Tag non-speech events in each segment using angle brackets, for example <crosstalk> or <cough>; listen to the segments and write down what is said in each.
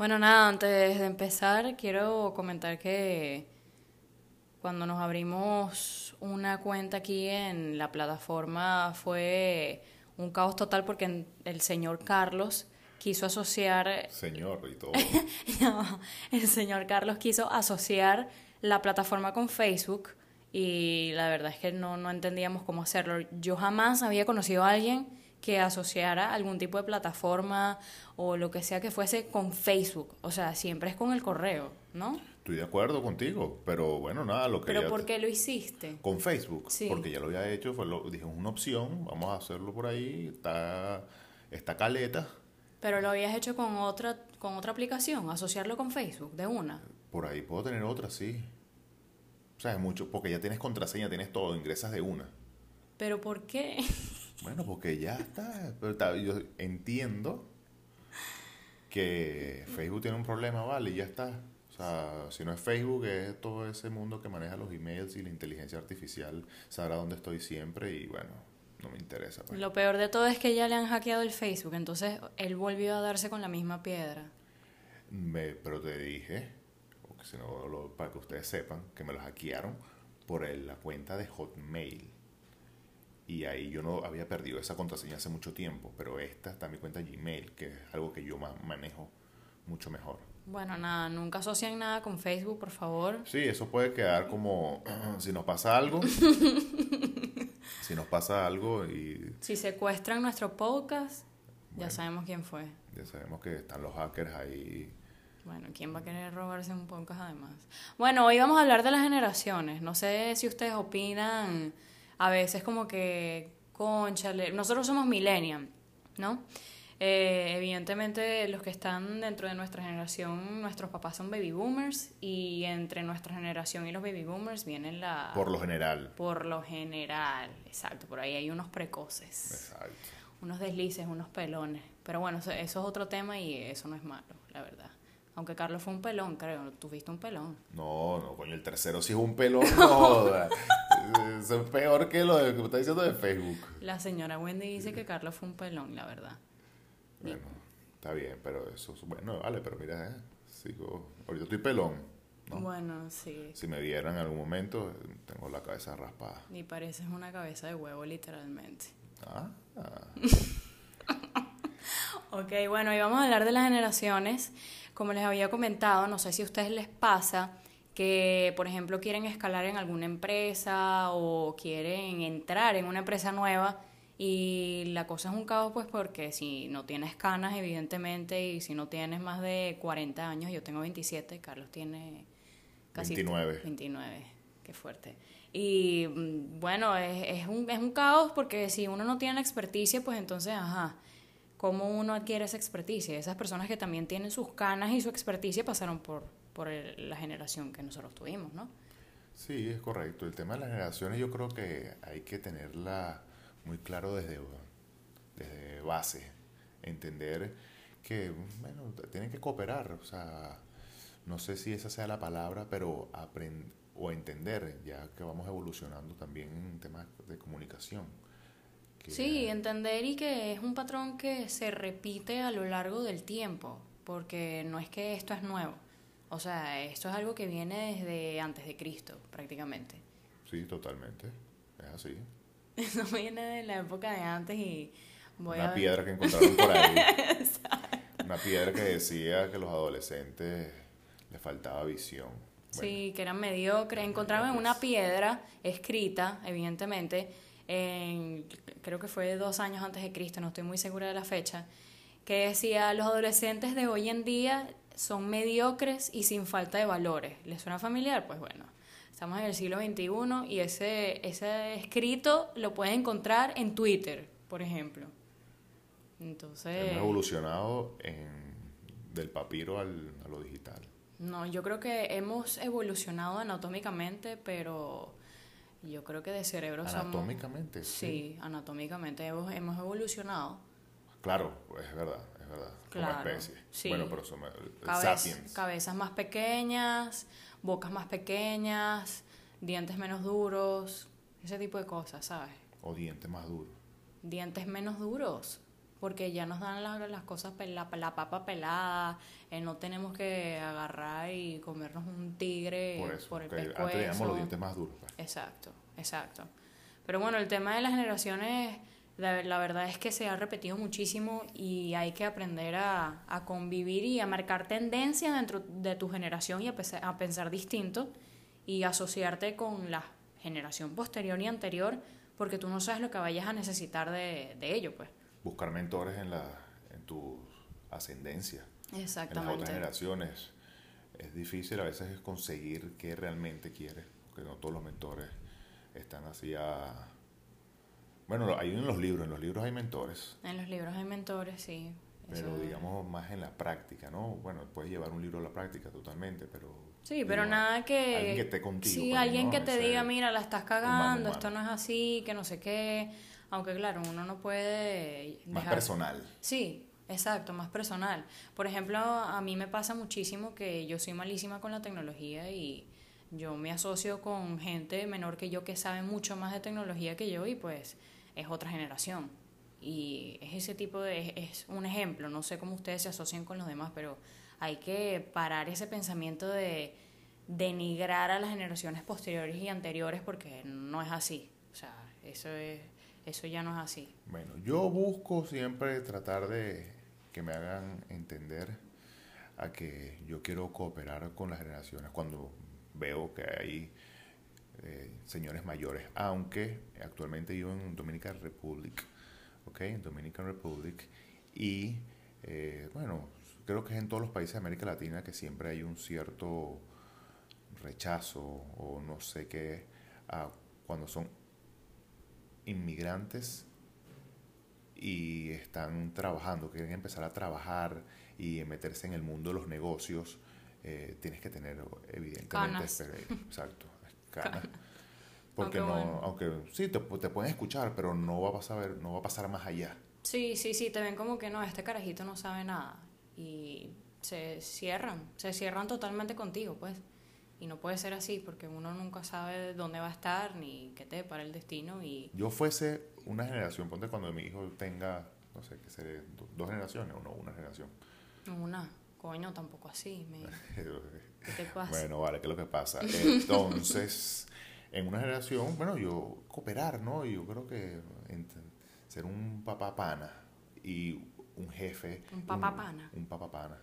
Bueno, nada, antes de empezar, quiero comentar que cuando nos abrimos una cuenta aquí en la plataforma fue un caos total porque el señor Carlos quiso asociar... Señor y todo. <laughs> no, el señor Carlos quiso asociar la plataforma con Facebook y la verdad es que no, no entendíamos cómo hacerlo. Yo jamás había conocido a alguien que asociara algún tipo de plataforma o lo que sea que fuese con Facebook. O sea, siempre es con el correo, ¿no? Estoy de acuerdo contigo, pero bueno, nada, lo que... ¿Pero por qué lo hiciste? Con Facebook, sí. porque ya lo había hecho, fue lo, dije, una opción, vamos a hacerlo por ahí, está, está caleta. Pero lo habías hecho con otra, con otra aplicación, asociarlo con Facebook, de una. Por ahí puedo tener otra, sí. O sea, es mucho, porque ya tienes contraseña, tienes todo, ingresas de una. ¿Pero por qué? <laughs> Bueno, porque ya está. Pero yo entiendo que Facebook tiene un problema, vale, y ya está. O sea, si no es Facebook, es todo ese mundo que maneja los emails y la inteligencia artificial, sabrá dónde estoy siempre y bueno, no me interesa. Pues. Lo peor de todo es que ya le han hackeado el Facebook, entonces él volvió a darse con la misma piedra. Me, pero te dije, si no, para que ustedes sepan, que me lo hackearon por la cuenta de Hotmail y ahí yo no había perdido esa contraseña hace mucho tiempo, pero esta está mi cuenta Gmail, que es algo que yo manejo mucho mejor. Bueno, nada, nunca asocian nada con Facebook, por favor. Sí, eso puede quedar como <clears throat> si nos pasa algo. <laughs> si nos pasa algo y... Si secuestran nuestro podcast, ya sabemos quién fue. Ya sabemos que están los hackers ahí. Bueno, ¿quién va a querer robarse un podcast además? Bueno, hoy vamos a hablar de las generaciones. No sé si ustedes opinan a veces como que, conchale, nosotros somos millennials, ¿no? Eh, evidentemente los que están dentro de nuestra generación, nuestros papás son baby boomers y entre nuestra generación y los baby boomers vienen la... Por lo general. Por lo general, exacto, por ahí hay unos precoces. Exacto. Unos deslices, unos pelones. Pero bueno, eso es otro tema y eso no es malo, la verdad. Aunque Carlos fue un pelón, creo. Tuviste un pelón. No, no, coño, el tercero sí es un pelón. <laughs> No, <laughs> es peor que lo que está diciendo de Facebook. La señora Wendy dice que Carlos fue un pelón, la verdad. Bueno, está bien, pero eso es bueno, vale, pero mira, eh, sigo, ahorita estoy pelón. Bueno, sí. Si me vieran en algún momento, tengo la cabeza raspada. Y pareces una cabeza de huevo, literalmente. Ah. <laughs> ok, bueno, y vamos a hablar de las generaciones. Como les había comentado, no sé si a ustedes les pasa que, por ejemplo, quieren escalar en alguna empresa o quieren entrar en una empresa nueva y la cosa es un caos, pues porque si no tienes canas, evidentemente, y si no tienes más de 40 años, yo tengo 27, Carlos tiene casi 29. 29, qué fuerte. Y mm, bueno, es, es, un, es un caos porque si uno no tiene la experticia, pues entonces, ajá, cómo uno adquiere esa experticia. Esas personas que también tienen sus canas y su experticia pasaron por, por la generación que nosotros tuvimos, ¿no? Sí, es correcto. El tema de las generaciones yo creo que hay que tenerla muy claro desde, desde base. Entender que, bueno, tienen que cooperar. O sea, no sé si esa sea la palabra, pero aprender o entender, ya que vamos evolucionando también en temas de comunicación Sí, entender y que es un patrón que se repite a lo largo del tiempo, porque no es que esto es nuevo. O sea, esto es algo que viene desde antes de Cristo, prácticamente. Sí, totalmente. Es así. <laughs> Eso viene de la época de antes y voy Una piedra que encontraron por ahí. <laughs> Una piedra que decía que los adolescentes les faltaba visión. sí, que eran mediocres. Encontraban una piedra escrita, evidentemente, creo que fue dos años antes de Cristo, no estoy muy segura de la fecha, que decía, los adolescentes de hoy en día son mediocres y sin falta de valores. ¿Les suena familiar? Pues bueno, estamos en el siglo XXI y ese, ese escrito lo puedes encontrar en Twitter, por ejemplo. Entonces... Hemos evolucionado del papiro al, a lo digital. No, yo creo que hemos evolucionado anatómicamente, pero yo creo que de cerebro Anatómicamente, sí. anatómicamente hemos, evolucionado. Claro, es verdad, verdad. Como especie. Bueno, pero somos sapiens. Cabezas más pequeñas, bocas más pequeñas, dientes menos duros, ese tipo de cosas, ¿sabes? O dientes más duros. Dientes menos duros. porque ya nos dan la- las cosas, la, la papa pelada, eh, no tenemos que agarrar y comernos un tigre Por eso, por el pescuezo. teníamos los dientes más duros. pues. Exacto, exacto. Pero bueno, el tema de las generaciones, la, la verdad es que se ha repetido muchísimo y hay que aprender a, a convivir y a marcar tendencias dentro de tu generación y a, pensar distinto y asociarte con la generación posterior y anterior porque tú no sabes lo que vayas a necesitar de, de ello, pues. Buscar mentores en, la, en tu ascendencia. En las otras Exactamente. generaciones es difícil a veces conseguir qué realmente quieres, porque no todos los mentores están así a... Bueno, hay en los libros, en los libros hay mentores, En los libros hay mentores, sí. pero eso- digamos más en la práctica, ¿no? Bueno, puedes llevar un libro a la práctica totalmente, pero... Sí, pero nada que... Alguien que esté contigo. Sí, alguien ¿no? que te diga, mira, la estás cagando, esto no es así, que no sé qué. Aunque claro, uno no puede Más personal. Sí, exacto, más personal. Por ejemplo, a mí me pasa muchísimo que yo soy malísima con la tecnología y yo me asocio con gente menor que yo que sabe mucho más de tecnología que yo y pues es otra generación. Y es ese tipo de, es un ejemplo, no sé cómo ustedes se asocian con los demás, pero hay que parar ese pensamiento de denigrar a las generaciones posteriores y anteriores porque no es así. O sea, eso es, eso ya no es así. Bueno, yo busco siempre tratar de que me hagan entender a que yo quiero cooperar con las generaciones cuando veo que hay eh, señores mayores, aunque actualmente vivo en Dominican Republic, ¿ok? En Dominican Republic y eh, bueno, creo que es en todos los países de América Latina que siempre hay un cierto rechazo o no sé qué a cuando son inmigrantes y están trabajando, quieren empezar a trabajar y meterse en el mundo de los negocios, eh, tienes que tener evidentemente Canas. exper- <laughs> exacto, canas. <laughs> Porque Aunque no, bueno. aunque sí te, te pueden escuchar, pero no va a pasar, no va a pasar más allá. Sí, sí, sí, te ven como que no, este carajito no sabe nada. Y se cierran, se cierran totalmente contigo, pues. Y no puede ser así porque uno nunca sabe dónde va a estar ni qué te depara el destino. Y Yo fuese una generación, ponte cuando mi hijo tenga, no sé, que seré do- dos generaciones o no, una generación. una, coño, tampoco así. me- <laughs> ¿Qué te pasa? Bueno, vale, ¿qué es lo que pasa? <laughs> Entonces, en una generación, bueno, yo cooperar, ¿no? Yo creo que ser un papá pana y un jefe. Un papá pana. Un papá pana.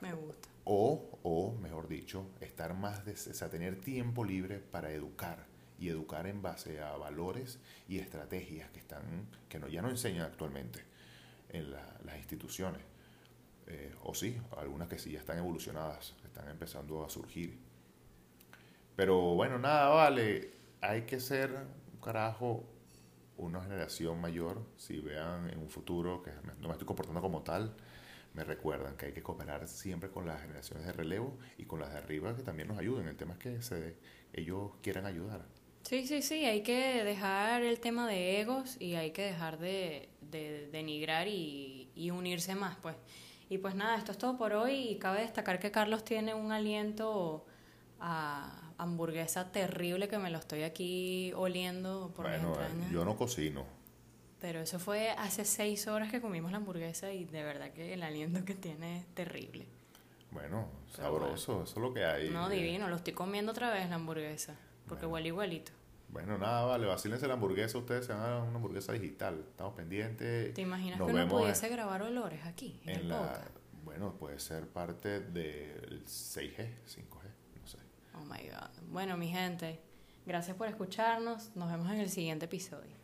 Me gusta. O, o, mejor dicho, estar más, de, o sea, tener tiempo libre para educar y educar en base a valores y estrategias que están, que no, ya no enseñan actualmente en la- las instituciones. Eh, o sí, algunas que sí ya están evolucionadas, están empezando a surgir. Pero bueno, nada, vale, hay que ser un carajo, una generación mayor, si vean en un futuro que no me estoy comportando como tal, me recuerdan que hay que cooperar siempre con las generaciones de relevo y con las de arriba que también nos ayuden. El tema es que se, ellos quieran ayudar. Sí, sí, sí, hay que dejar el tema de egos y hay que dejar de, de denigrar y unirse más, pues. Y pues nada, esto es todo por hoy y cabe destacar que Carlos tiene un aliento a hamburguesa terrible que me lo estoy aquí oliendo por mis bueno, eh, entrañas. yo no cocino. Pero eso fue hace seis horas que comimos la hamburguesa y de verdad que el aliento que tiene es terrible. Bueno, Pero sabroso, eso es lo que hay. No, divino, lo estoy comiendo otra vez la hamburguesa, porque Bueno. huele igualito. Bueno, nada, vale, vacílense la hamburguesa, ustedes se van a dar una hamburguesa digital. Estamos pendientes. ¿Te imaginas Nos que uno pudiese grabar olores aquí, en, en el la, podcast? bueno, puede ser parte del 6G, 5G, no sé. Oh my god. Bueno, mi gente, gracias por escucharnos. Nos vemos en el siguiente episodio.